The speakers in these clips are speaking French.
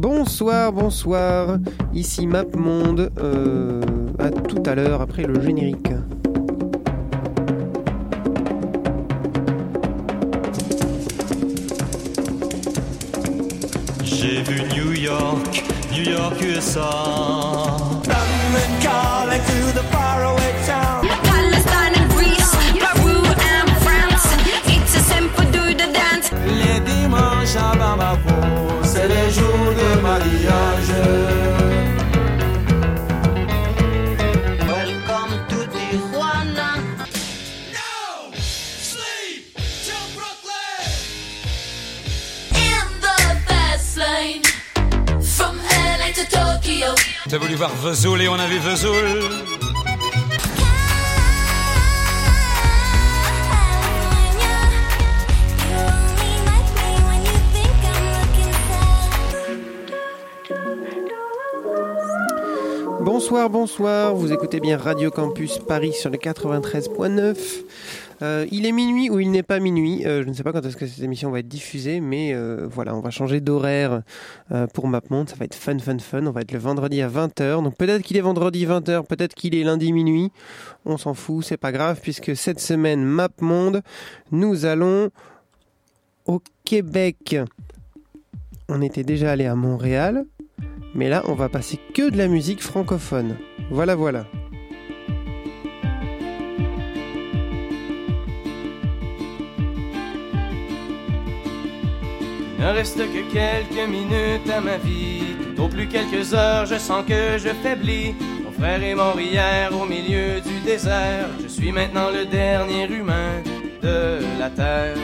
Bonsoir, bonsoir. Ici MapMonde. Euh, à tout à l'heure après le générique. J'ai vu New York, New York, USA. London calling to the faraway town. Palestine and Greece, Peru and France. It's a simple do the dance. Les dimanches à Bamako, c'est les jours de T'as voulu voir Vesoul et on a vu Vesoul. Bonsoir, bonsoir. Vous écoutez bien Radio Campus Paris sur le 93.9. Euh, il est minuit ou il n'est pas minuit. Euh, je ne sais pas quand est-ce que cette émission va être diffusée, mais euh, voilà, on va changer d'horaire pour MapMonde. Ça va être fun, fun, fun. On va être le vendredi à 20h. Donc peut-être qu'il est vendredi 20h, peut-être qu'il est lundi minuit. On s'en fout, c'est pas grave, puisque cette semaine, MapMonde, nous allons au Québec. On était déjà allé à Montréal, mais là, on va passer que de la musique francophone. Voilà, voilà. Ne reste que quelques minutes à ma vie. Au plus quelques heures, je sens que je faiblis. Mon frère est mort hier au milieu du désert. Je suis maintenant le dernier humain de la terre.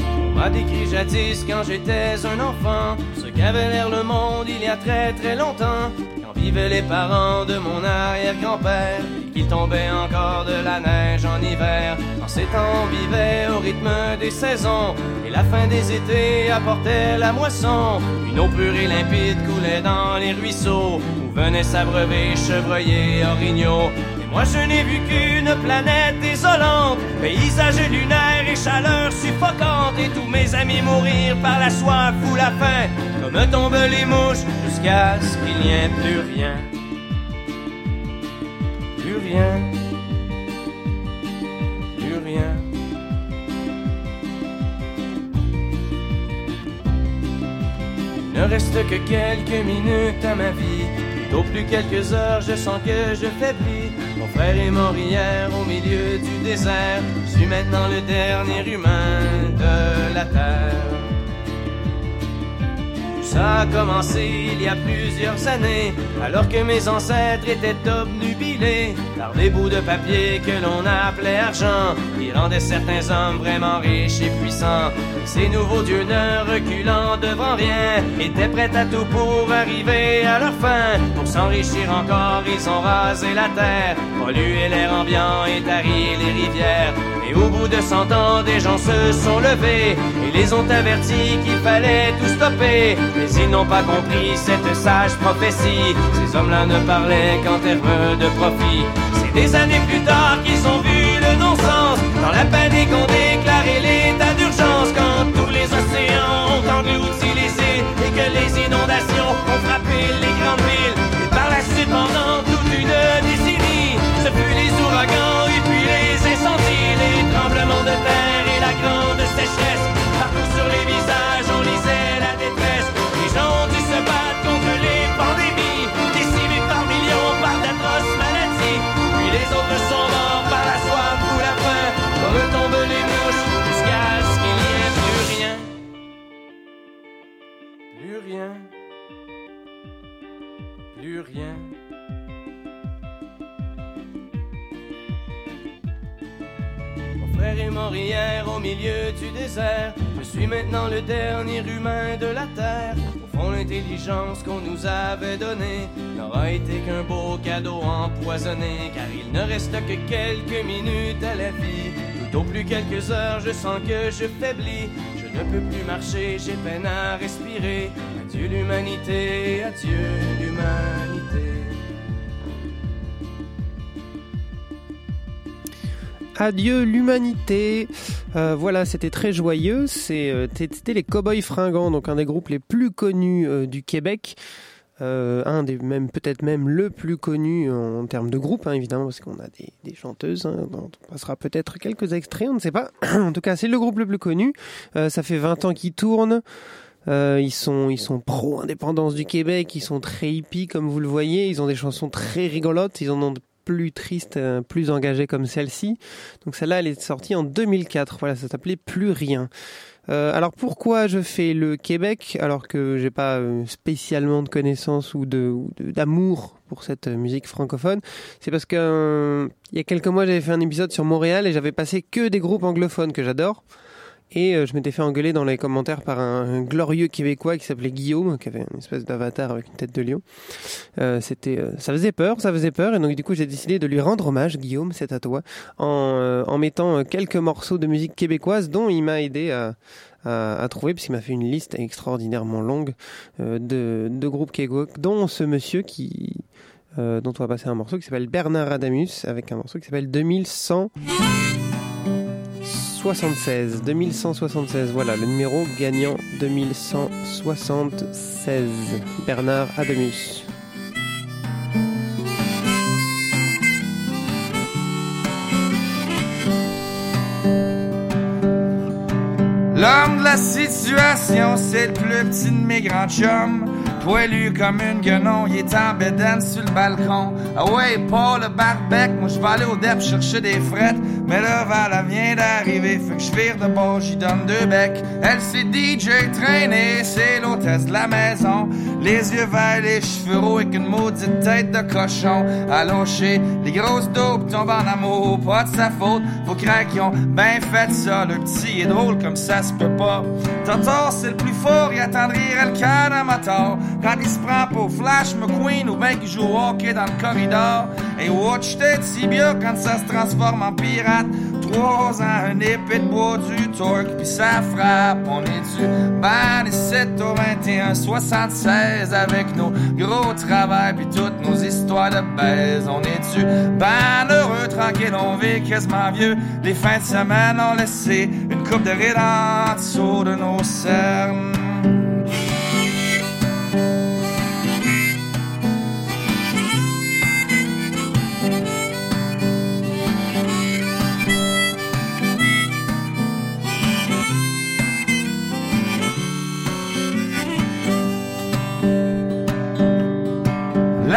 On m'a décrit jadis quand j'étais un enfant ce qu'avait l'air le monde il y a très très longtemps. Quand vivaient les parents de mon arrière-grand-père qu'il tombait encore de la neige en hiver. En ces temps, on vivait au rythme des saisons et la fin des étés apportait la moisson. Une eau pure et limpide coulait dans les ruisseaux où venaient s'abreuver chevreuils et moi je n'ai vu qu'une planète désolante, paysage lunaire et chaleur suffocante, et tous mes amis mourir par la soif ou la faim, comme tombent les mouches, jusqu'à ce qu'il n'y ait plus rien. Rien. Plus rien. Il ne reste que quelques minutes à ma vie. Au plus quelques heures, je sens que je faiblis. Mon frère est mort hier au milieu du désert. Je suis maintenant le dernier humain de la terre. Ça a commencé il y a plusieurs années, alors que mes ancêtres étaient obnubilés par des bouts de papier que l'on appelait argent, qui rendaient certains hommes vraiment riches et puissants. Ces nouveaux dieux ne reculant devant rien, étaient prêts à tout pour arriver à leur fin. Pour s'enrichir encore, ils ont rasé la terre, pollué l'air ambiant et tari les rivières. Et au bout de cent ans, des gens se sont levés et les ont avertis qu'il fallait tout stopper. Ils n'ont pas compris cette sage prophétie. Ces hommes-là ne parlaient qu'en termes de profit. C'est des années plus tard qu'ils ont vu le non-sens. Dans la panique, on déclaré l'état d'urgence quand tous les océans ont englouti et que les inondations ont frappé les grandes villes. Et par la suite, pendant toute une décennie, ce fut les ouragans Rien. Mon frère est mort hier au milieu du désert. Je suis maintenant le dernier humain de la terre. Au fond, l'intelligence qu'on nous avait donnée n'aura été qu'un beau cadeau empoisonné. Car il ne reste que quelques minutes à la vie. Tout au plus quelques heures, je sens que je faiblis. Ne peux plus marcher, j'ai peine à respirer. Adieu l'humanité, adieu l'humanité. Adieu l'humanité. Euh, voilà, c'était très joyeux. Euh, C'était les Cowboys Fringants, donc un des groupes les plus connus euh, du Québec. Euh, un des même peut-être même le plus connu en, termes de groupe, hein, évidemment, parce qu'on a des, des chanteuses. hein, dont on passera peut-être quelques extraits, on ne sait pas. en tout cas, c'est le groupe le plus connu. Euh, ça fait 20 ans qu'ils tournent. Euh, ils sont ils sont pro indépendance du Québec. Ils sont très hippies comme vous le voyez. Ils ont des chansons très rigolotes. Ils en ont plus tristes, euh, plus engagées comme celle-ci. Donc celle-là, elle est sortie en 2004. Voilà, ça s'appelait Plus rien. Euh, alors pourquoi je fais le Québec alors que j'ai pas euh, spécialement de connaissances ou de ou de- d'amour pour cette euh, musique francophone? C'est parce que il y a quelques mois j'avais fait un épisode sur Montréal et j'avais passé que des groupes anglophones que j'adore. Et euh, je m'étais fait engueuler dans les commentaires par un, glorieux Québécois qui s'appelait Guillaume, qui avait une espèce d'avatar avec une tête de lion. Euh, euh, ça faisait peur, ça faisait peur, et donc du coup j'ai décidé de lui rendre hommage, Guillaume, c'est à toi, en, mettant quelques morceaux de musique québécoise dont il m'a aidé à, à, à trouver, puisqu'il m'a fait une liste extraordinairement longue de, groupes québécois, dont ce monsieur qui, dont on va passer un morceau qui s'appelle Bernard Adamus, avec un morceau qui s'appelle 2100. 76, 2176, voilà le numéro gagnant 2176, Bernard Adamus. L'homme de la situation, c'est le plus petit de mes grands chums. Poilu comme une guenon, il est en bédaine sur le balcon. Ah ouais, pas le barbec, moi je vais aller au DEP chercher des frettes. Mais le Val vient d'arriver, fait que je vire de bord, j'y donne deux becs. Elle c'est DJ traîné, c'est l'hôtesse de la maison. Les yeux verts, les cheveux roux avec une maudite tête de cochon. Allongé, les grosses daubes tombent en amour, pas de sa faute. Vos craques qui ont ben fait ça, le petit est drôle comme ça se peut pas. Tonton, c'est le plus fort, il attendrait le cœur d'un moteur. Quand il se prend pour Flash McQueen ou ben qu'il joue hockey dans le corridor. Et watch tes tibias quand ça se transforme en pirate. Trois ans, un épée de bois, du torque, puis ça frappe. On est du ban au 21, 76 avec nos gros travail puis toutes nos histoires de baise. On est du ban heureux, tranquille, on vit quasiment vieux. Les fins de semaine ont laissé une coupe de rides en de nos cernes.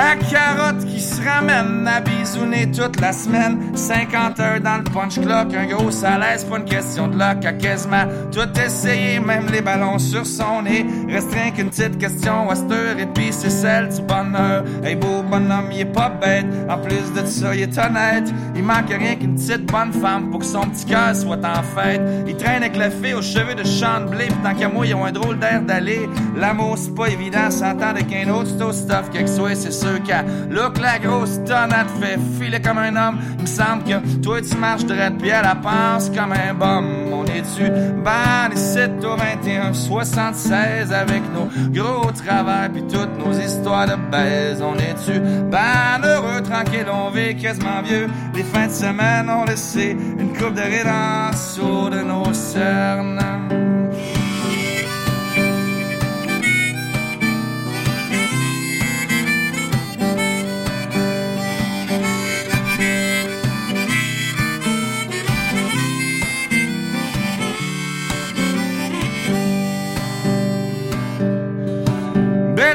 La carotte qui se ramène à bisouner toute la semaine. 50 heures dans le punch clock, un gros salaire, c'est pas une question de luck. A quasiment tout essayé, même les ballons sur son nez. Reste rien qu'une petite question à et puis c'est celle du bonheur. Hey beau bonhomme, il est pas bête. En plus de ça, il est honnête. Il manque rien qu'une petite bonne femme pour que son petit cœur soit en fête. Il traîne avec la fille aux cheveux de de blé, pis tant qu'à moi, ils ont un drôle d'air d'aller. L'amour, c'est pas évident, s'entendre avec un autre, c'est au stuff quelque soit, c'est sûr qu'à look la grosse tonne, fait filer comme un homme. Il me semble que toi, tu marches droite, puis elle, elle pense comme un bum. On est-tu ban ici au 21, 76 avec nos gros travers, puis toutes nos histoires de baise? On est-tu ban heureux, tranquille, on vit quasiment vieux. Les fins de semaine ont laissé une coupe de rides en de nos cernes.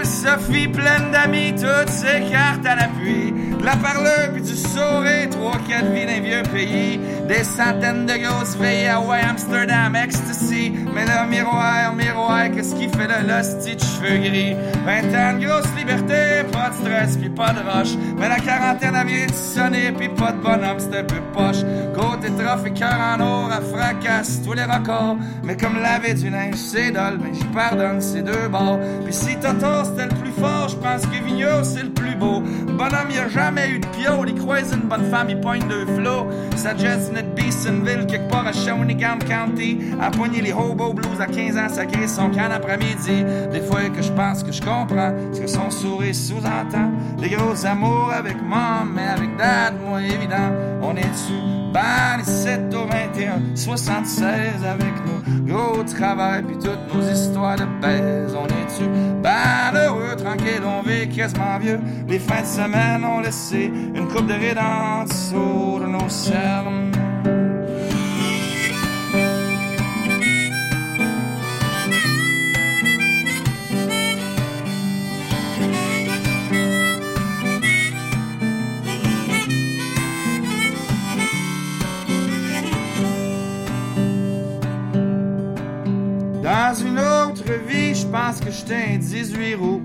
Sophie pleine d'amis, toutes ses cartes à l'appui. La parleur puis du sourire, trois, quatre vies d'un vieux pays. Des centaines de grosses filles, Hawaii, Amsterdam, ecstasy. Mais le miroir, miroir, qu'est-ce qui fait l'hostie de cheveux gris? 20 ans de grosse liberté, pas de stress puis pas de roche. Mais la quarantaine a vient de sonner puis pas de bonhomme, c'est un peu poche. Côté trophée, cœur en or, à fracasse tous les records. Mais comme laver du linge, c'est dole, mais j'y pardonne ces deux bords. Puis si Toto c'était le plus fort, je pense que c'est le plus beau. Bonhomme, y a jamais eu de pio. Il croise une bonne femme, il pointe deux flots. Ça jette notre Beesonville, quelque part à Shawinigan County. À poigner les hobo blues à 15 ans, ça crée son can après-midi. Des fois que je pense que je comprends ce que son sourire sous-entend. Des gros amours avec mom, mais avec dad, moi évident. On est dessus, ban 7 au 21, 76 avec nous. Gros travail, puis toutes nos histoires de baise. On est dessus, ban heureux, tranquille, on vit quasiment vieux. Les fins de semaine, on laissé une coupe de rides en de nos cernes. Une autre vie, je pense que j'étais un 18 roues.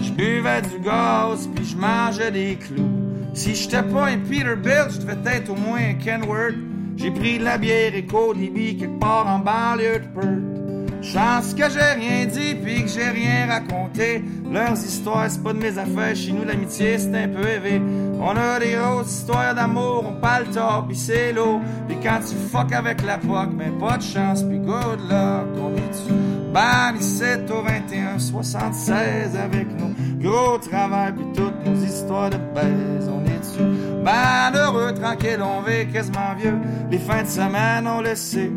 Je buvais du gaz, puis je mangeais des clous. Si j'étais pas un Peterbilt, je devais être au moins un Kenworth. J'ai pris de la bière et Libby quelque part en banlieue de Perth. Chance que j'ai rien dit puis que j'ai rien raconté. Leurs histoires, c'est pas de mes affaires. Chez nous, l'amitié, c'est un peu élevé. On a des grosses histoires d'amour, on parle top, pis c'est l'eau. Pis quand tu fuck avec la POC, ben pas de chance, pis good luck, on est dessus. Ban 17 au 21, 76 avec nous. Gros travail, pis toutes nos histoires de baise, on est dessus. Ben heureux, tranquille, on vit quasiment vieux. Les fins de semaine, on le sait.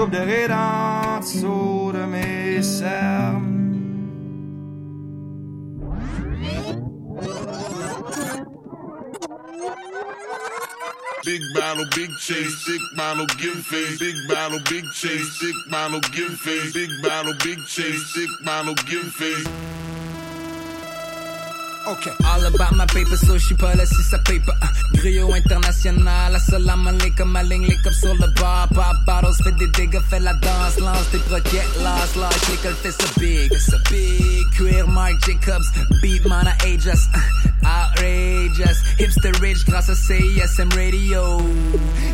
Coupe de de mes cernes. Big battle, big chase, sick battle, give face. Big battle, big chase, sick battle, give face. Big battle, big chase, sick battle, give face. Ok. All about my paper, so je suis pas là si ça pas. Griot international, assalam alaikum, ma ligne, les cups sur le bar. Pop bottles, fait des dégâts, fait la danse, lance des broquettes, lâche, lâche, l'école fait ça big, fait ça big. Queer Mark Jacobs, beat man à Aegis, outrageous. Hipster rich grâce à CISM Radio.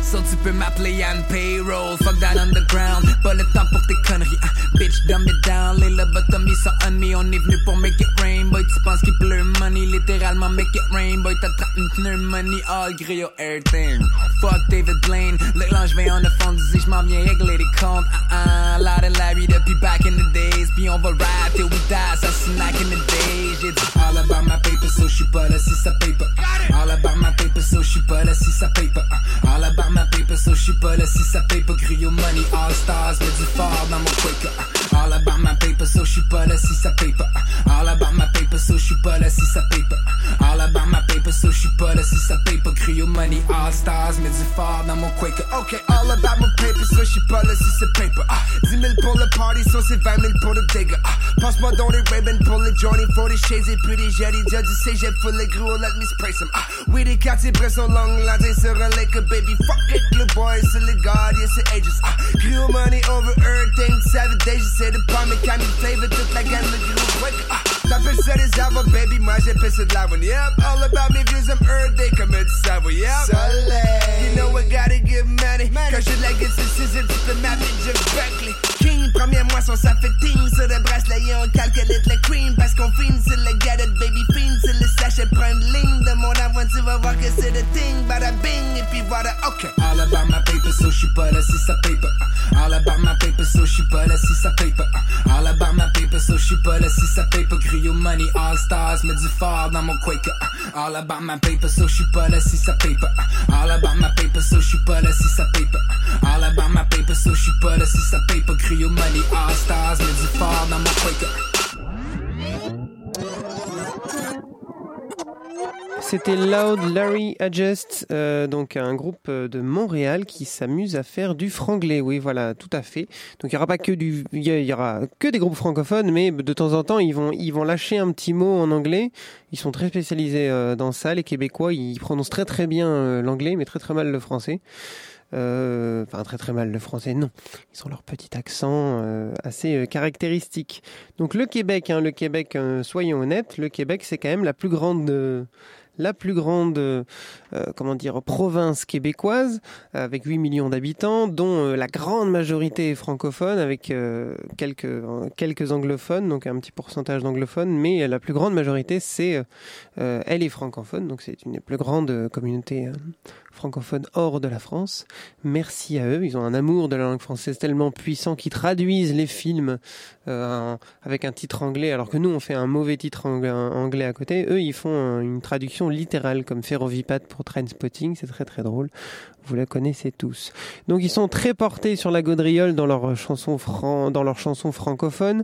So tu peux m'appeler Yann Payroll, fuck that underground, pas le temps pour tes conneries. ah. Bitch, dumb it down, les lobotomies sont on me, on est venu pour make it rain, boy, tu penses qu'il pleut money, littéralement make it rain, boy, t'attrapes une pneumonie, all griot everything. Fuck David Blaine, le linge vient en fond dit je m'en viens régler des comptes, ah ah, Loud and Larry depuis back in the days, puis on va rap till we die, ça snack in the days, j'ai dit all about my paper, so j'suis pas là si ça paye pas. All about my paper, so j'suis pas là si ça paye pas. All about my paper, so j'suis pas là si ça paye pas. Griot money, all stars, mets du fort dans mon quaker. All about my paper, so j'suis pas là si ça paye pas. All about my paper, so j'suis pas là si paye. All about my paper, so j'suis pas là si ça paye money, all stars, mets du fort dans mon quaker. Ok, all about my paper, so j'suis pas là si paper. Ah, 10 000 pour le party, so c'est 20 000 pour le dégât. Ah, passe-moi dans les Ray-Ban pour les Johnny, pour les shades et puis les jetty. Déjà du cégep pour les gros, let me spray some. Ah, oui, des quartiers pression long, là t'es sur un lake, baby. Fuck it, le boy, c'est gars, yeah, c'est ages. Ah, gros money over everything, savage days, j'essaie de pas mes candy flavor, toute la gamme de gros quick. Ah, t'appelles ça des arbres, baby, moi j'appelle ça de la one. Yep, all about me views, I'm every day, comme tu savais, yep. Soleil. You know I gotta get money. Quand j'ai de la gueule, c'est scissor, tu peux m'appeler Jeff Buckley. King, premier moisson, ça fait ting sur le bracelet, et on calcule le cream, parce qu'on filme sur le gadget, baby, film sur le sachet, prends une ligne de mon avant, tu vas voir que c'est le thing, bada bing, et puis voilà, ok. All about my paper, so j'suis pas là si ça paye pas. All about my paper, so j'suis pas là si ça paye pas. All about my paper, so pas là si ça paye pas. Griot money, all stars, mets du fort dans mon quaker. All about my paper, so pas là si ça paye pas. All about my paper, so pas là si ça paye pas. All about my paper, so pas là si ça paye pas. Griot C'était Loud Larry Adjust, euh, donc un groupe de Montréal qui s'amuse à faire du franglais. Oui, voilà, tout à fait. Donc il y aura pas que du, que des groupes francophones, mais de temps en temps ils vont, ils vont lâcher un petit mot en anglais. Ils sont très spécialisés euh, dans ça. Les Québécois, ils prononcent très très bien euh, l'anglais, mais très très mal le français. Euh, Enfin, très très mal le français, non. Ils ont leur petit accent euh, assez euh, caractéristique. Donc le Québec, hein, le Québec, euh, soyons honnêtes, le Québec c'est quand même la plus grande, euh, la plus grande, euh, comment dire, province québécoise, avec 8 millions d'habitants, dont euh, la grande majorité est francophone, avec euh, quelques, quelques anglophones, donc un petit pourcentage d'anglophones, mais la plus grande majorité, c'est, elle est francophone, donc c'est une des plus grandes communautés francophones hors de la France. Merci à eux, ils ont un amour de la langue française tellement puissant qu'ils traduisent les films euh, avec un titre anglais, alors que nous on fait un mauvais titre anglais, anglais à côté. Eux ils font euh, une traduction littérale comme Ferrovipat pour Trainspotting, c'est très très drôle. Vous la connaissez tous. Donc ils sont très portés sur la gaudriole dans leurs chansons francophones.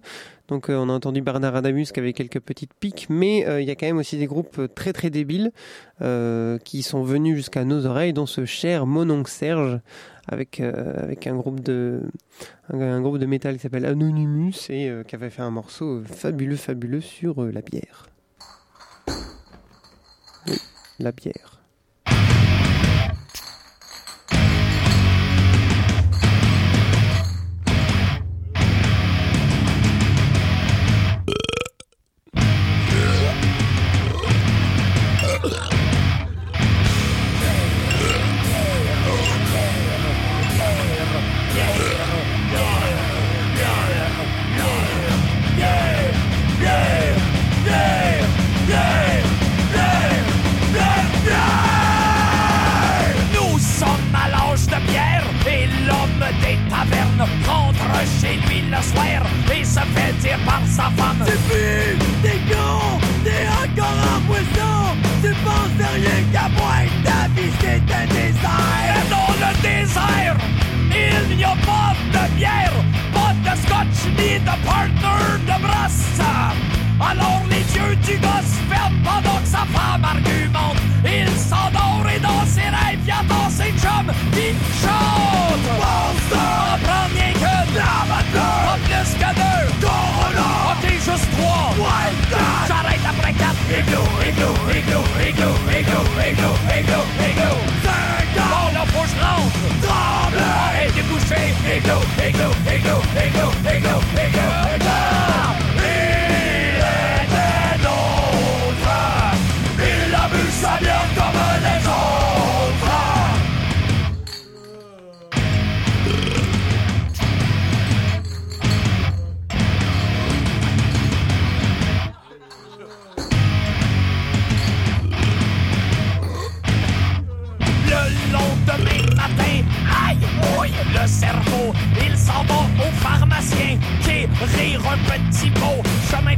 Donc euh, on a entendu Bernard Adamus qui avait quelques petites piques, mais euh, il y a quand même aussi des groupes euh, très très débiles qui sont venus jusqu'à nos oreilles, dont ce cher Mononcle Serge avec avec un groupe de un, groupe de métal qui s'appelle Anonymous et qui avait fait un morceau fabuleux fabuleux sur la bière. Oui, la bière. Le soir et se fait dire par sa femme Tu pues, t'es con, t'es encore en poisson, tu penses de rien qu'à moi, ta vie c'est un désert. Et dans le désert, il n'y a pas de bière, pas de scotch ni de partner de brasse. Alors les yeux du gosse ferment pendant que sa femme argumente. Il s'endort et dans ses rêves, il attend ses chums qui chantent. Églou, églou, églou, églou, églou, églou, églou. Cinq ans! Bon, là, faut que je rentre. Tremble! Arrête de coucher.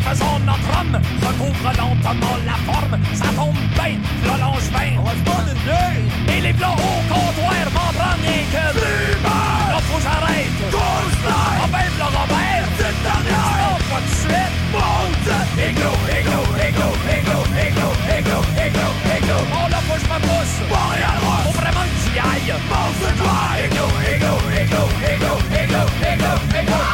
Faisant notre homme, recouvre lentement la forme. Ça tombe bien, le longe bien. Et les plats au comptoir m'en prennent rien que deux. Là, faut que j'arrête. Ah ben, le Robert, c'est dernière. Non, pas de suite. Monte. Égo, égo, égo, égo, égo, égo, égo, égo. Oh là, faut que je me pousse. Pas rien droit. Faut vraiment que j'y aille. Pense-toi. Égo, égo, égo, égo, égo, égo, égo. Il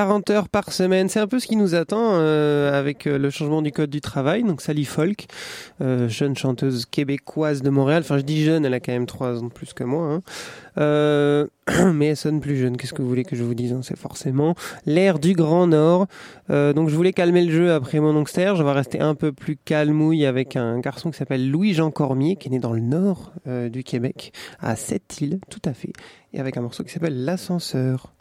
40 heures par semaine. C'est un peu ce qui nous attend euh, avec euh, le changement du code du travail. Donc Sally Folk, euh, jeune chanteuse québécoise de Montréal. Enfin, je dis jeune, elle a quand même 3 ans de plus que moi. Hein. Mais elle sonne plus jeune. Qu'est-ce que vous voulez que je vous dise hein, C'est forcément l'air du Grand Nord. Donc je voulais calmer le jeu après mon oxter. Je vais rester un peu plus calmouille avec un garçon qui s'appelle Louis-Jean Cormier, qui est né dans le nord du Québec, à Sept-Îles, tout à fait, et avec un morceau qui s'appelle L'ascenseur.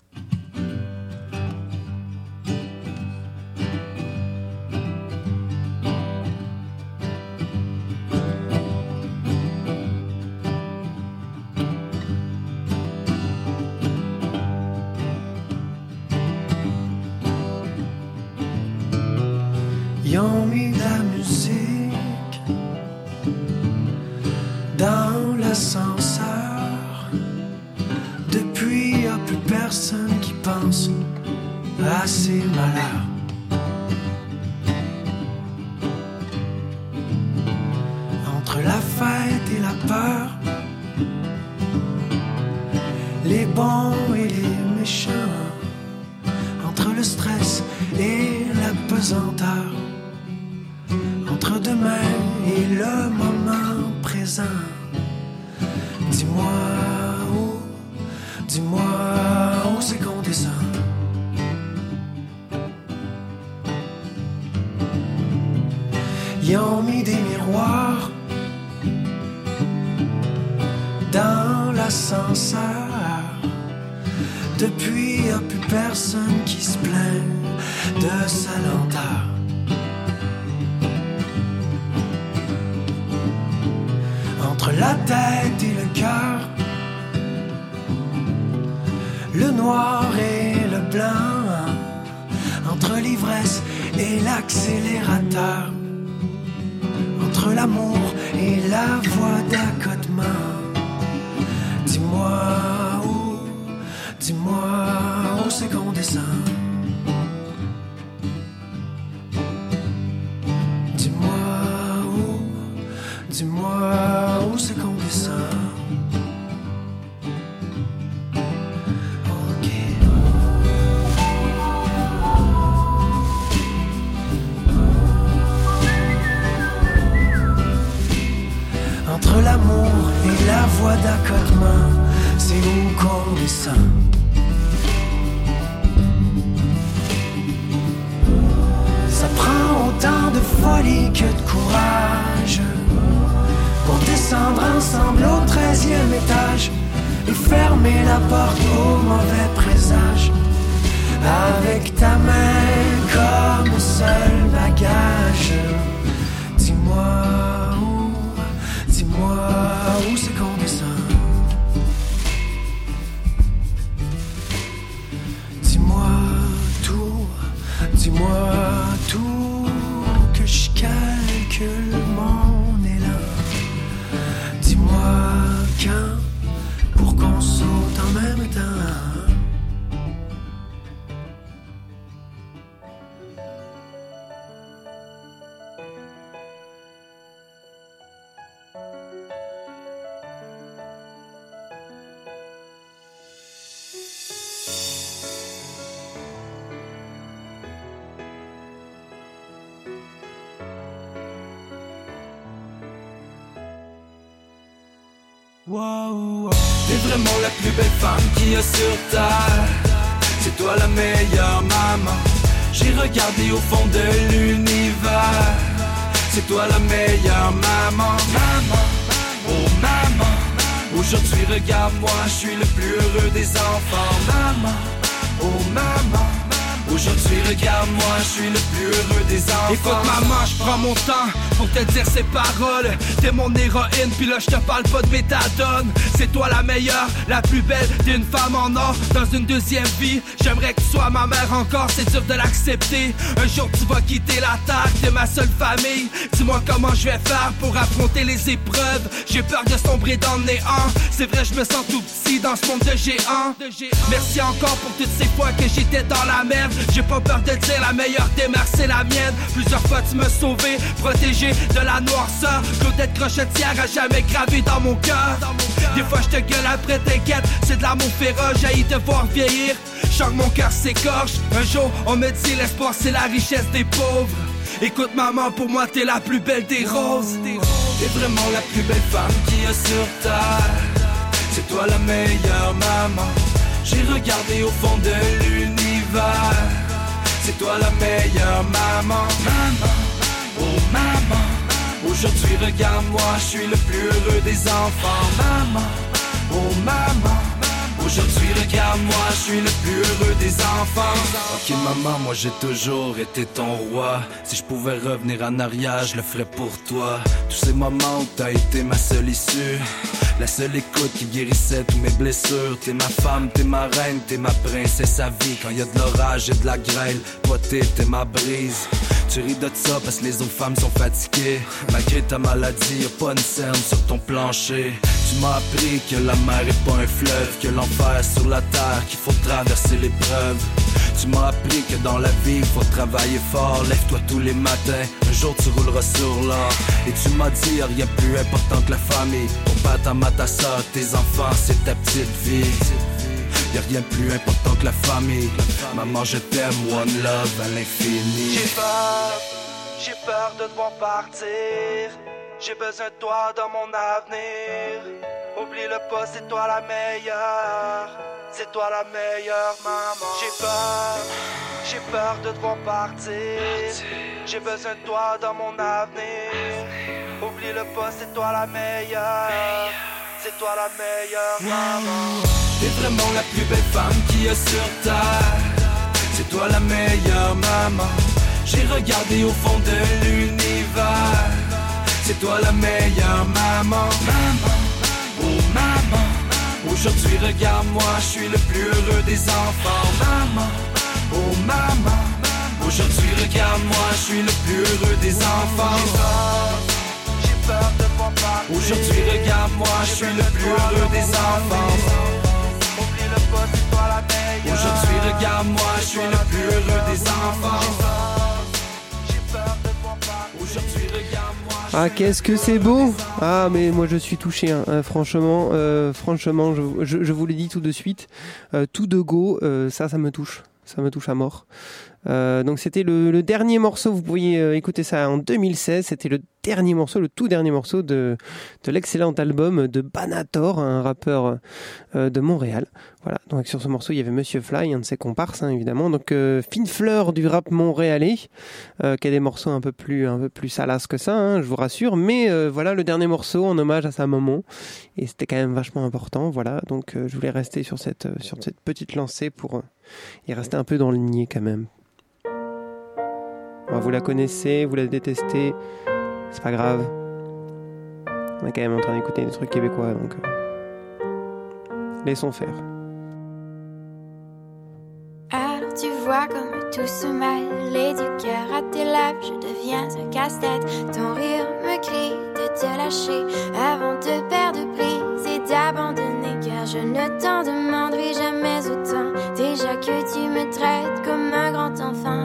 Toi la meilleure maman. J'ai regardé au fond de l'univers. C'est toi la meilleure maman. Maman, oh maman. Aujourd'hui, regarde-moi, je suis le plus heureux des enfants. Maman, oh maman. Aujourd'hui, regarde-moi, je suis le plus heureux des enfants. Écoute maman, je prends mon temps pour te dire ces paroles. T'es mon héroïne, puis là je te parle pas de méthadone. C'est toi la meilleure, la plus belle d'une femme en or. Dans une deuxième vie, j'aimerais que tu sois ma mère encore. C'est dur de l'accepter. Un jour tu vas quitter la terre, t'es ma seule famille. Dis-moi comment je vais faire pour affronter les épreuves. J'ai peur de sombrer dans le néant. C'est vrai, je me sens tout petit dans ce monde de géants. Merci encore pour toutes ces fois que j'étais dans la merde. J'ai pas peur de dire, la meilleure mères, c'est la mienne. Plusieurs fois tu m'as sauvé, protégé de la noirceur. Claudette Crochetière a jamais gravé dans mon cœur. Des fois je te gueule après, t'inquiète, c'est de l'amour féroce, j'ai te voir vieillir. Que mon cœur s'écorche. Un jour, on me dit l'espoir, c'est la richesse des pauvres. Écoute maman, pour moi t'es la plus belle des roses. T'es vraiment la plus belle femme qu'il y a sur terre. C'est toi la meilleure maman. J'ai regardé au fond de l'univers. C'est toi la meilleure maman. Maman, oh maman. Aujourd'hui, regarde-moi, je suis le plus heureux des enfants. Maman, oh maman. Aujourd'hui, regarde-moi, je suis le plus heureux des enfants. Ok, maman, moi j'ai toujours été ton roi. Si je pouvais revenir en arrière, je le ferais pour toi. Tous ces moments où t'as été ma seule issue. La seule écoute qui guérissait tous mes blessures. T'es ma femme, t'es ma reine, t'es ma princesse à vie. Quand y a de l'orage et de la grêle, toi t'es, t'es ma brise. Tu ris de ça parce que les autres femmes sont fatiguées. Malgré ta maladie, y'a pas une scène sur ton plancher. Tu m'as appris que la mer est pas un fleuve, que l'enfer est sur la terre, qu'il faut traverser l'épreuve. Tu m'as appris que dans la vie, faut travailler fort. Lève-toi tous les matins, un jour tu rouleras sur l'or. Et tu m'as dit, rien plus important que la famille. Ton père, ta mère, ta soeur, tes enfants, c'est ta petite vie. Y'a rien de plus important que la famille. Maman, je t'aime, one love à l'infini. J'ai peur, j'ai peur de devoir partir. J'ai besoin de toi dans mon avenir. Oublie-le pas, c'est toi la meilleure. C'est toi la meilleure maman. J'ai peur, j'ai peur de devoir partir. J'ai besoin de toi dans mon avenir. Oublie-le pas, c'est toi la meilleure. C'est toi la meilleure maman. T'es vraiment la plus belle femme qu'il y a sur terre. C'est toi la meilleure maman. J'ai regardé au fond de l'univers. C'est toi la meilleure maman. Maman, oh maman. Aujourd'hui, regarde-moi, je suis le plus heureux des enfants. Maman, oh maman. Aujourd'hui, regarde-moi, je suis le plus heureux des enfants. J'ai peur de devoir partir. Aujourd'hui, regarde-moi, je suis le plus heureux des enfants. Oublie-le pas, c'est toi la. Aujourd'hui, regarde-moi, je suis le plus heureux des enfants. Ah, qu'est-ce que c'est beau. Ah, mais moi je suis touché, hein, hein, franchement, euh, franchement, je, vous le dis tout de suite, euh, tout de go, euh, ça, ça me touche, ça me touche à mort. Euh, donc c'était le, le dernier morceau, vous pourriez euh, écouter ça en 2016, c'était le dernier morceau, le tout dernier morceau de, de l'excellent album de Banator, un rappeur euh, de Montréal. Voilà, donc sur ce morceau il y avait Monsieur Fly, un de ses comparses hein, évidemment, donc euh, fine fleur du rap montréalais, euh, qui a des morceaux un peu plus un peu plus salaces que ça, hein, je vous rassure, mais voilà le dernier morceau en hommage à sa maman, et c'était quand même vachement important, voilà, donc je voulais rester sur cette sur cette petite lancée pour y rester un peu dans le nier quand même. Vous la connaissez, vous la détestez, c'est pas grave. On est quand même en train d'écouter des trucs québécois, donc euh, laissons faire. Alors tu vois comme tout se mêle et du cœur à tes lèvres, je deviens un casse-tête. Ton rire me crie de te lâcher avant de perdre prise et d'abandonner, car je ne t'en demanderai jamais autant. Déjà que tu me traites comme un grand enfant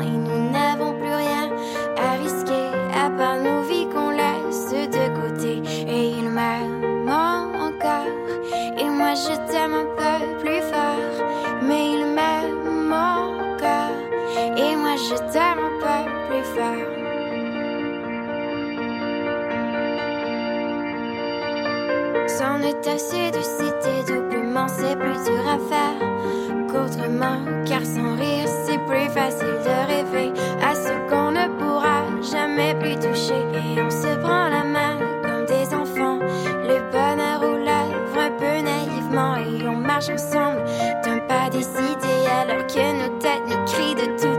je t'aime un peu plus fort, mais il m'aime encore et moi je t'aime un peu plus fort. s'en est assez de citer doublement, c'est plus dur à faire qu'autrement. Car sans rire, c'est plus facile de rêver à ce qu'on ne pourra jamais plus toucher. Et on se prend la main que nos têtes nous crient de tout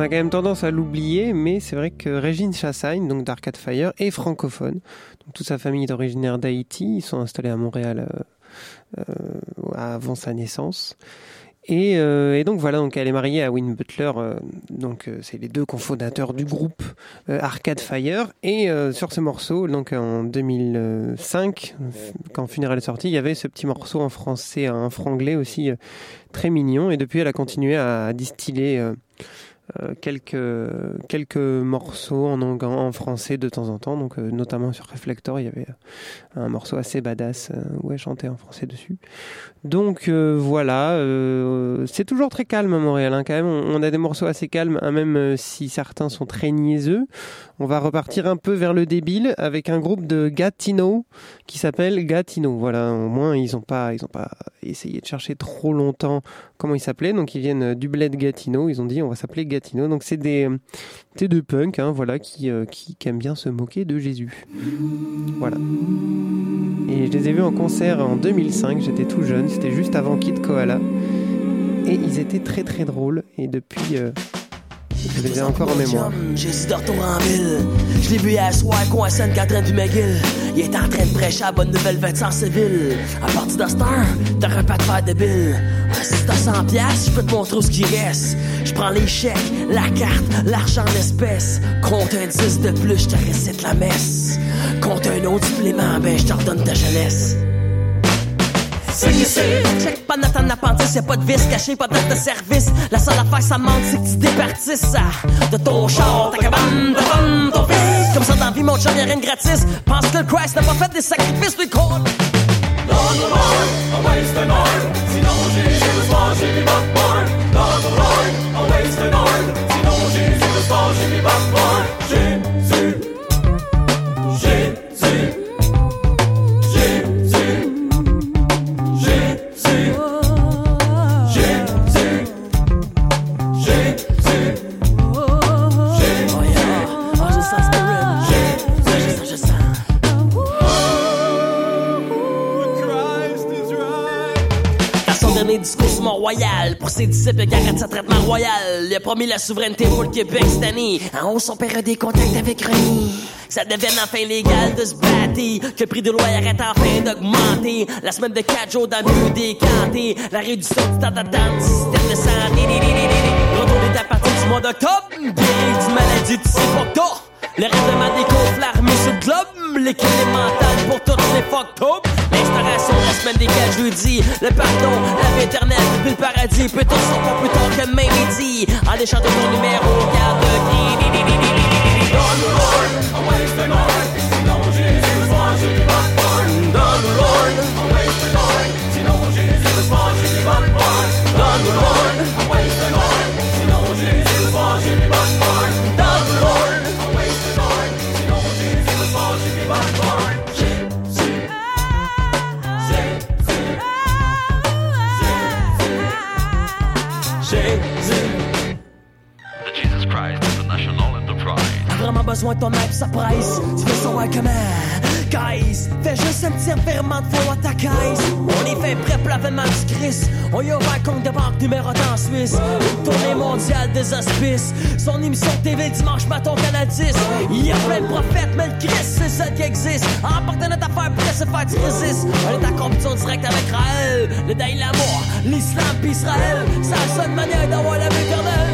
on a quand même tendance à l'oublier, mais c'est vrai que Régine Chassagne, donc d'Arcade Fire, est francophone. Donc, toute sa famille est originaire d'Haïti. Ils sont installés à Montréal euh, euh, avant sa naissance. Et, euh, et donc voilà, donc elle est mariée à Win Butler, donc c'est les deux cofondateurs du groupe Arcade Fire. Et sur ce morceau, donc en 2005, quand Funeral est sorti, il y avait ce petit morceau en français, un franglais aussi très mignon. Et depuis, elle a continué à distiller quelques quelques morceaux en, en français de temps en temps. Donc euh, notamment sur Reflector, il y avait un morceau assez badass euh, où elle chantait en français dessus. Donc euh, voilà, euh, c'est toujours très calme à Montréal. hein, quand même, on, a des morceaux assez calmes, hein, même euh, si certains sont très niaiseux. On va repartir un peu vers le débile avec un groupe de Gatineau qui s'appelle Gatineau. Voilà, au moins ils ont pas, ils ont pas essayé de chercher trop longtemps comment ils s'appelaient. Donc ils viennent du bled Gatineau. Ils ont dit on va s'appeler Gatineau. Donc c'est des, c'est deux punks, hein, voilà, qui, euh, qui qui aiment bien se moquer de Jésus. Voilà. Et je les ai vus en concert en 2005, j'étais tout jeune, c'était juste avant Kid Koala. Et ils étaient très très drôles, et depuis, euh, je encore en mémoire. J'ai dit de retour en ville. Je l'ai vu hier soir, coin à Sainte-Catherine du McGill. Il est en train de prêcher à bonne nouvelle 25 civil. À partir de cette heure, t'aurais pas de faire de bill. Ah, Si t'as 100 piastres, je peux te montrer ce qui reste. Je prends les chèques, la carte, l'argent en espèces. Compte un 10 de plus, je te récite la messe. Compte un autre supplément, ben je te redonne ta jeunesse. Check pas notre appendice, y'a pas de vis caché, pas de service. La seule affaire, ça manque, c'est que tu départisses ça. De ton char, ta cabane, vendre ton fils. Comme ça, dans la vie, mon chum, y'a rien de gratis. Pense que le Christ n'a pas fait des sacrifices, lui, con. Lord, waste. Sinon j'ai back bar. Pour ses disciples, arrête sa traitement royal. Il a promis la souveraineté pour le Québec cette année. En haut, son père a des contacts avec René. Ça devienne enfin légal de se battre. Que le prix de l'eau arrête enfin d'augmenter. La semaine de 4 jours dans mieux décanté. La réduction du temps d'attente du système de santé. Retourner à partir du mois d'octobre. Bien du maladie, tu sais pas. Le règlement des cours, l'armée sur le globe, l'équilibre mental pour toutes les fucked up. L'instauration la semaine des 4 jeudis, le pardon, la vie éternelle, puis le paradis, peut tout sortir plus tard que midi. En échange de ton numéro, garde le besoin de ton aide, ça presse. Tu veux savoir comment? Guys, fais juste un petit revirement de fond à ta caisse. On est fait prêt pour l'avènement du Christ. On y a ouvert un compte de banque numéro en Suisse. Une tournée mondiale des hospices. Son émission TV dimanche matin 10. Il y a plein de prophètes, mais le Christ, c'est seul qui existe. Emporter notre affaire prêt, c'est faire du résiste. On est en compétition directe avec Raël. Le Daï l'Islam pis Israël. C'est la seule manière d'avoir la vie éternelle.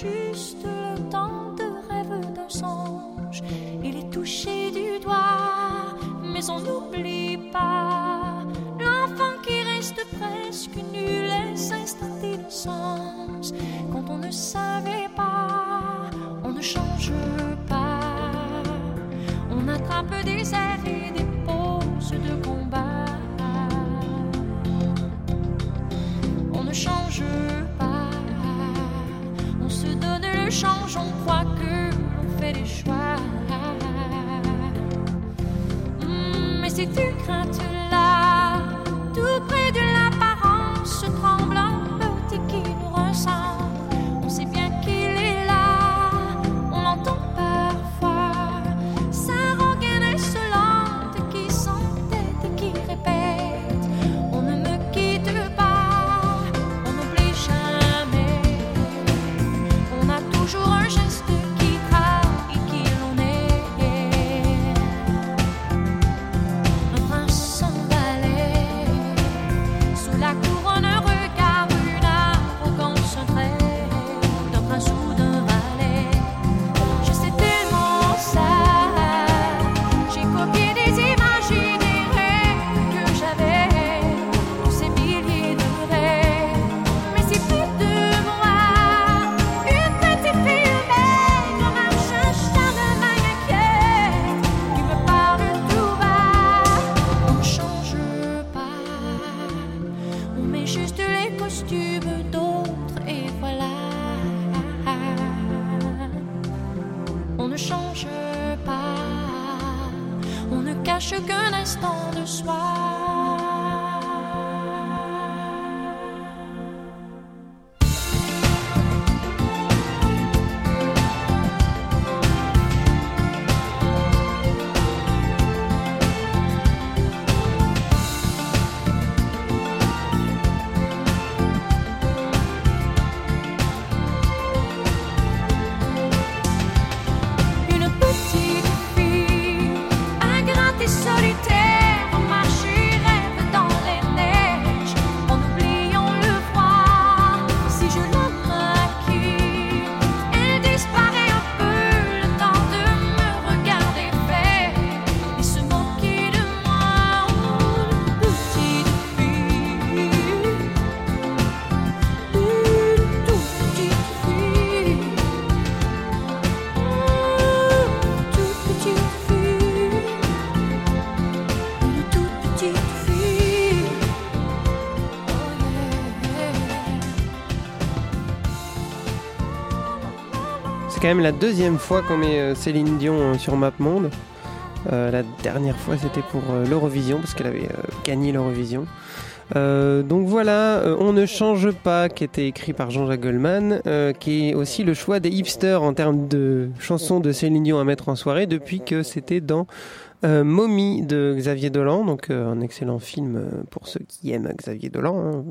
Juste le temps de rêve d'un songe. Il est touché du doigt, mais on n'oublie pas l'enfant qui reste presque nul, les instants d'innocence. Quand on ne savait pas, on ne change pas. On attrape des airs ne change pas, on ne cache qu'un instant de soi. Quand même la deuxième fois qu'on met euh, Céline Dion euh, sur MapMonde. Euh, la dernière fois, c'était pour euh, l'Eurovision, parce qu'elle avait gagné l'Eurovision. Donc voilà, On ne change pas, qui était écrit par Jean-Jacques Goldman, qui est aussi le choix des hipsters en termes de chansons de Céline Dion à mettre en soirée, depuis que c'était dans euh, Mommy de Xavier Dolan, donc euh, un excellent film euh, pour ceux qui aiment Xavier Dolan, hein.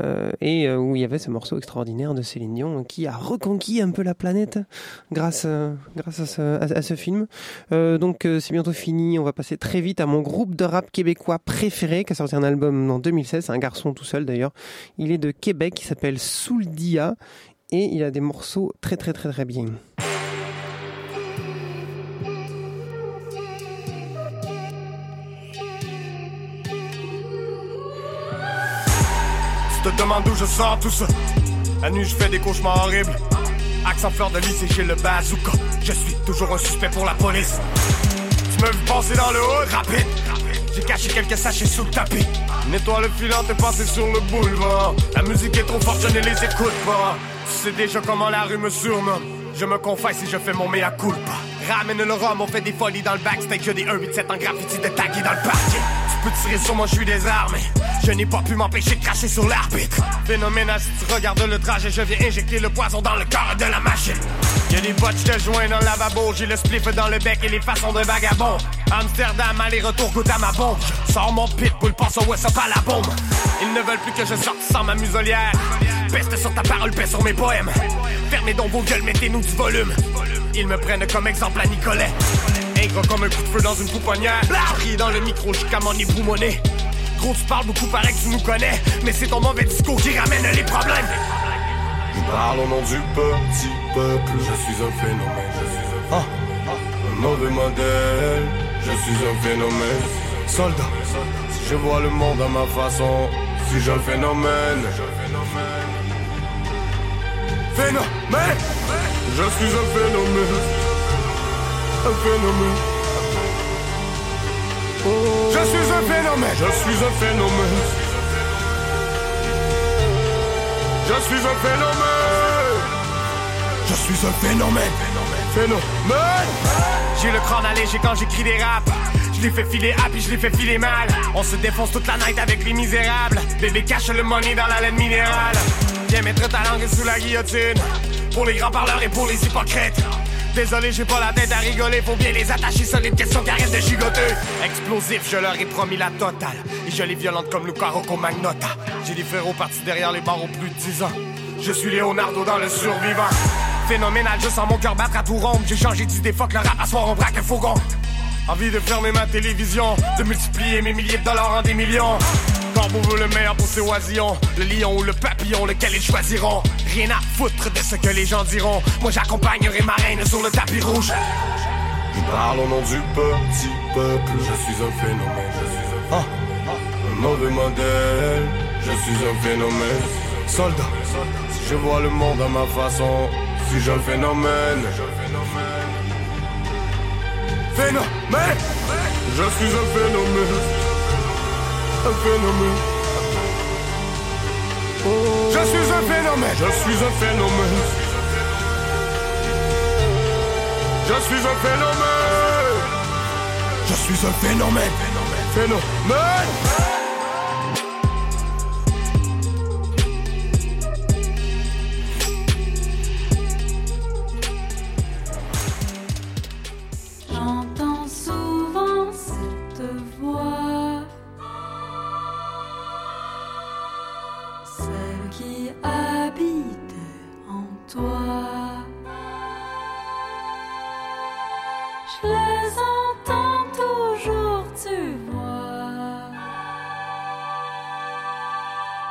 Euh, et euh, où il y avait ce morceau extraordinaire de Céline Dion qui a reconquis un peu la planète grâce, euh, grâce à ce, à- ce film. Donc c'est bientôt fini, on va passer très vite à mon groupe de rap québécois préféré qui a sorti un album en 2016, c'est un garçon tout seul d'ailleurs. Il est de Québec, il s'appelle Souldia et il a des morceaux très très très très bien. Demandes d'où je sors tout ça. La nuit, je fais des cauchemars horribles. Accent fleur de lycée chez le bazooka. Je suis toujours un suspect pour la police. Tu m'as vu passer dans le hood, rapide. J'ai caché quelques sachets sous le tapis. Une étoile filante est passée sur le boulevard. La musique est trop forte, je ne les écoute pas. Tu sais déjà comment la rue me surnomme. Je me confesse si je fais mon mea culpa. Ramène le rhum, on fait des folies dans le backstage. J'ai des 187 en graffiti de tagué dans le parquet. Peux tirer sur moi, je suis désarmé. Je n'ai pas pu m'empêcher de cracher sur l'arbitre. Phénoménal, si tu regardes le trajet, je viens injecter le poison dans le corps de la machine. Y'a des botches de joint dans le lavabo, j'ai le spliff dans le bec et les façons de vagabond. Amsterdam, aller-retour, goûte à ma bombe. Sors mon pitbull, pense au West pas la bombe. Ils ne veulent plus que je sorte sans ma muselière. Peste sur ta parole, paix sur mes poèmes. Fermez donc vos gueules, mettez-nous du volume. Ils me prennent comme exemple à Nicolet. Comme un coup de feu dans une pouponnière. Crier dans le micro jusqu'à m'en éboumonner. Gros, tu parles beaucoup, paraît que tu nous connais. Mais c'est ton mauvais discours qui ramène les problèmes. Je parle au nom du petit peuple, je suis un phénomène, je suis un, un mauvais modèle, je suis un phénomène. Soldat, si je vois le monde à ma façon, suis-je un phénomène. Phénomène. Je suis un phénomène, un phénomène. Je suis un phénomène. Je suis un phénomène. Je suis un phénomène. Je suis un phénomène. Phénomène. J'ai le crâne allégé quand j'écris des raps. Je les fais filer à puis je les fais filer mal. On se défonce toute la night avec les misérables. Bébé cache le money dans la laine minérale. Viens mettre ta langue sous la guillotine. Pour les grands parleurs et pour les hypocrites. Désolé, j'ai pas la tête à rigoler, faut bien les attacher solides, question arrête de gigoter. Explosif, je leur ai promis la totale. Et je les violente comme Luca Rocco Magnota. J'ai des frérots partis derrière les barreaux plus de 10 ans. Je suis Leonardo dans le survivant. Phénoménal, je sens mon cœur battre à tout rond. J'ai changé d'idée, fuck le rap, à soir on braque un fourgon. Envie de fermer ma télévision, de multiplier mes milliers de dollars en des millions. Corbeau veut le meilleur pour ses oisillons, le lion ou le papillon, lequel ils choisiront? Rien à foutre de ce que les gens diront. Moi j'accompagnerai ma reine sur le tapis rouge. Je parle au nom du petit peuple, je suis un phénomène, je suis un, un mauvais modèle, je suis un phénomène. Soldat, si je vois le monde à ma façon, suis-je un phénomène. Phénomène. Je suis un phénomène, un phénomène. Je suis un phénomène. Je suis un phénomène. Je suis un phénomène. Je suis un phénomène. Phénomène. J'entends qui habite en toi. Je les entends toujours, tu vois.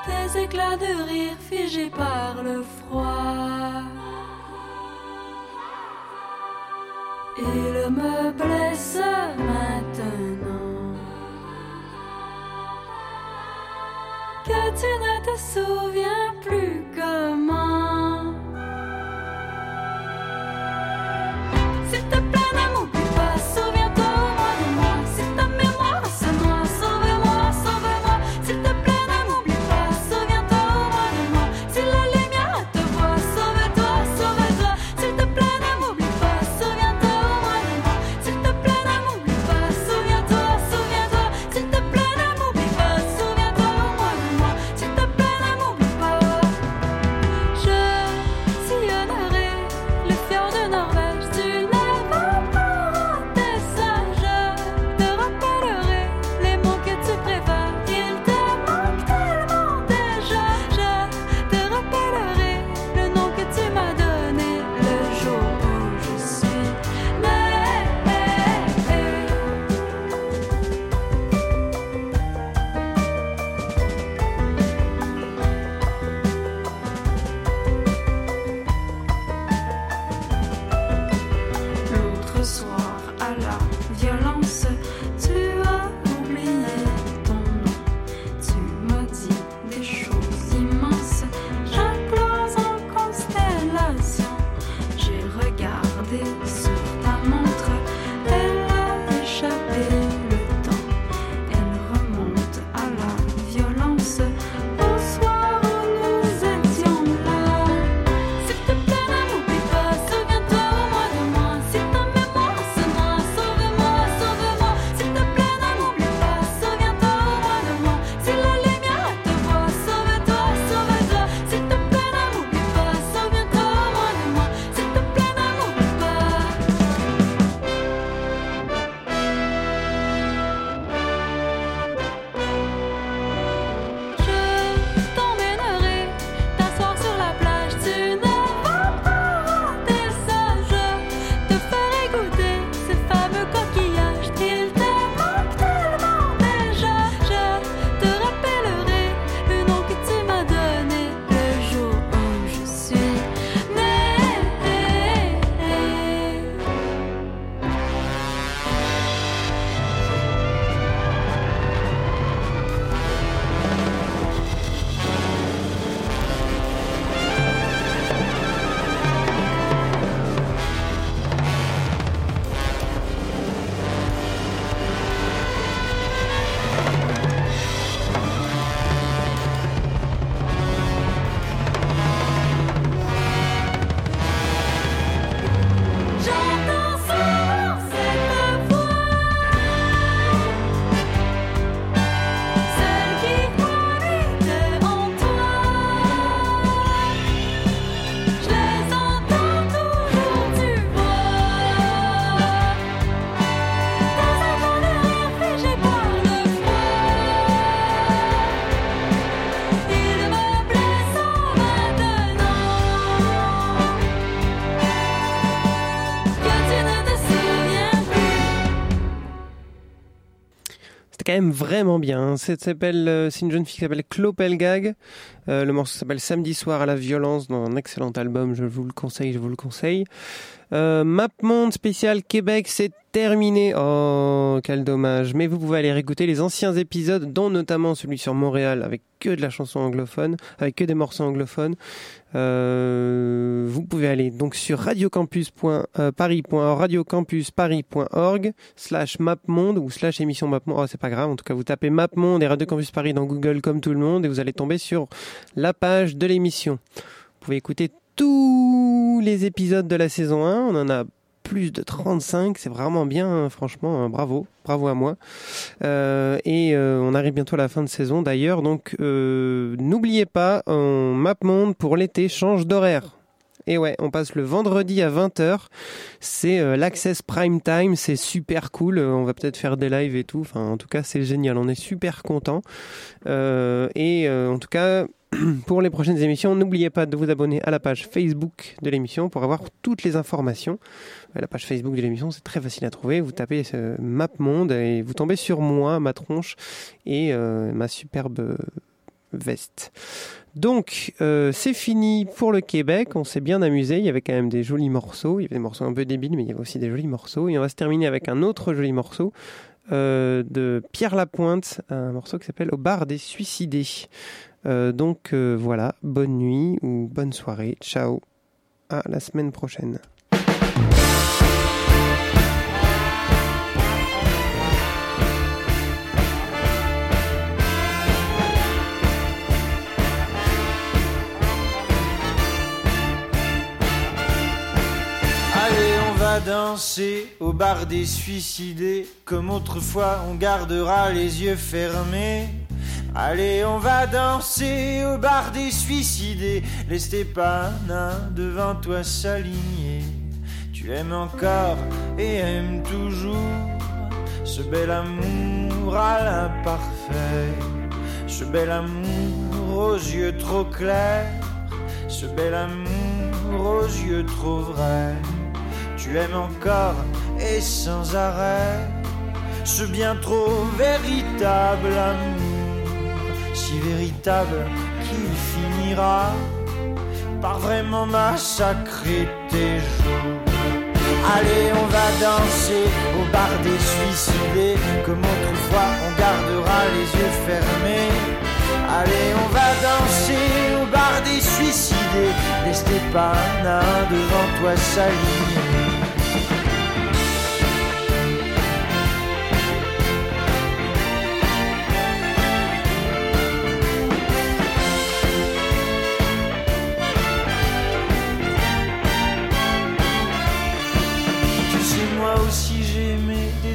Des éclats de rire figés par le froid. Il me blesse maintenant que tu ne te souviens quand vraiment bien. euh, c'est une jeune fille qui s'appelle Clopelgag. Euh, le morceau s'appelle Samedi soir à la violence dans un excellent album. Je vous le conseille, je vous le conseille. Euh, Map Monde spécial Québec, c'est terminé. Oh, quel dommage. Mais vous pouvez aller réécouter les anciens épisodes, dont notamment celui sur Montréal, avec que de la chanson anglophone, avec que des morceaux anglophones. Euh, vous pouvez aller donc sur radiocampus.paris.org, radiocampusparis.org, slash mapmonde ou slash émission mapmonde. Oh, c'est pas grave. En tout cas, vous tapez mapmonde et Radio Campus Paris dans Google comme tout le monde et vous allez tomber sur la page de l'émission. Vous pouvez écouter tous les épisodes de la saison 1. On en a plus de 35. C'est vraiment bien, hein, franchement. hein, bravo. Bravo à moi. Euh, et euh, on arrive bientôt à la fin de saison d'ailleurs. Donc, euh, n'oubliez pas, on MapMonde pour l'été change d'horaire. Et ouais, on passe le vendredi à 20h. C'est euh, l'Access Prime Time, c'est super cool. On va peut-être faire des lives et tout. Enfin, en tout cas, c'est génial. On est super content. Et en tout cas, pour les prochaines émissions, n'oubliez pas de vous abonner à la page Facebook de l'émission pour avoir toutes les informations. Euh, La page Facebook de l'émission, c'est très facile à trouver. Vous tapez euh, MapMonde et vous tombez sur moi, ma tronche et euh, ma superbe veste. Donc, c'est fini pour le Québec. On s'est bien amusé. Il y avait quand même des jolis morceaux. Il y avait des morceaux un peu débiles, mais il y avait aussi des jolis morceaux. Et on va se terminer avec un autre joli morceau euh, de Pierre Lapointe, un morceau qui s'appelle Au bar des suicidés. Euh, donc euh, voilà, bonne nuit ou bonne soirée. Ciao. À la semaine prochaine. Danser au bar des suicidés. Comme autrefois, on gardera les yeux fermés. Allez, on va danser au bar des suicidés. Laisse tes panins devant toi s'aligner. Tu aimes encore et aimes toujours ce bel amour à l'imparfait. Ce bel amour aux yeux trop clairs. Ce bel amour aux yeux trop vrais. Tu aimes encore et sans arrêt ce bien trop véritable amour, si véritable qu'il finira par vraiment massacrer tes jours. Allez, on va danser au bar des suicidés, comme autrefois on gardera les yeux fermés. Allez, on va danser au bar des suicidés, laisse tes panins devant toi s'aligner.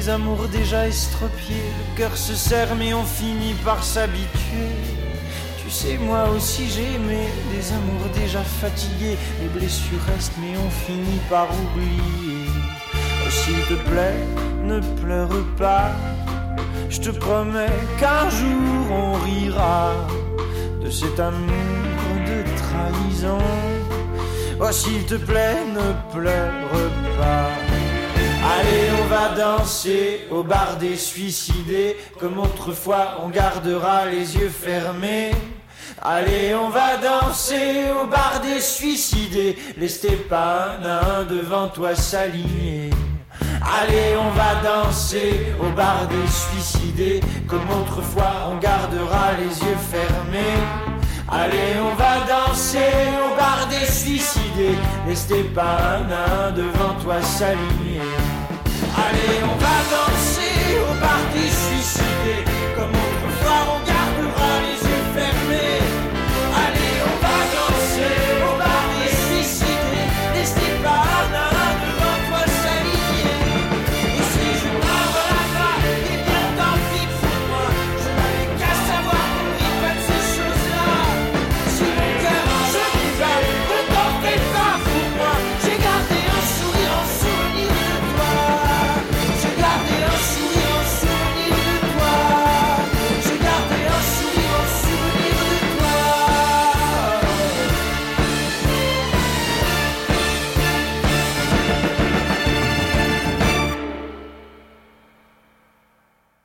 Amours déjà estropiés. Le cœur se serre, mais on finit par s'habituer. Tu sais, moi aussi j'ai aimé des amours déjà fatigués. Les blessures restent, mais on finit par oublier. Oh, S'il te plaît, ne pleure pas. Je te promets qu'un jour on rira de cet amour de trahison. Oh, s'il te plaît, ne pleure pas. Allez, on va danser au bar des suicidés. Comme autrefois, on gardera les yeux fermés. Allez, on va danser au bar des suicidés. Laisse tes panins devant toi s'aligner. Allez, on va danser au bar des suicidés. Comme autrefois, on gardera les yeux fermés. Allez, on va danser au bar des suicidés. Laisse tes panins devant toi s'aligner. Allez, on va danser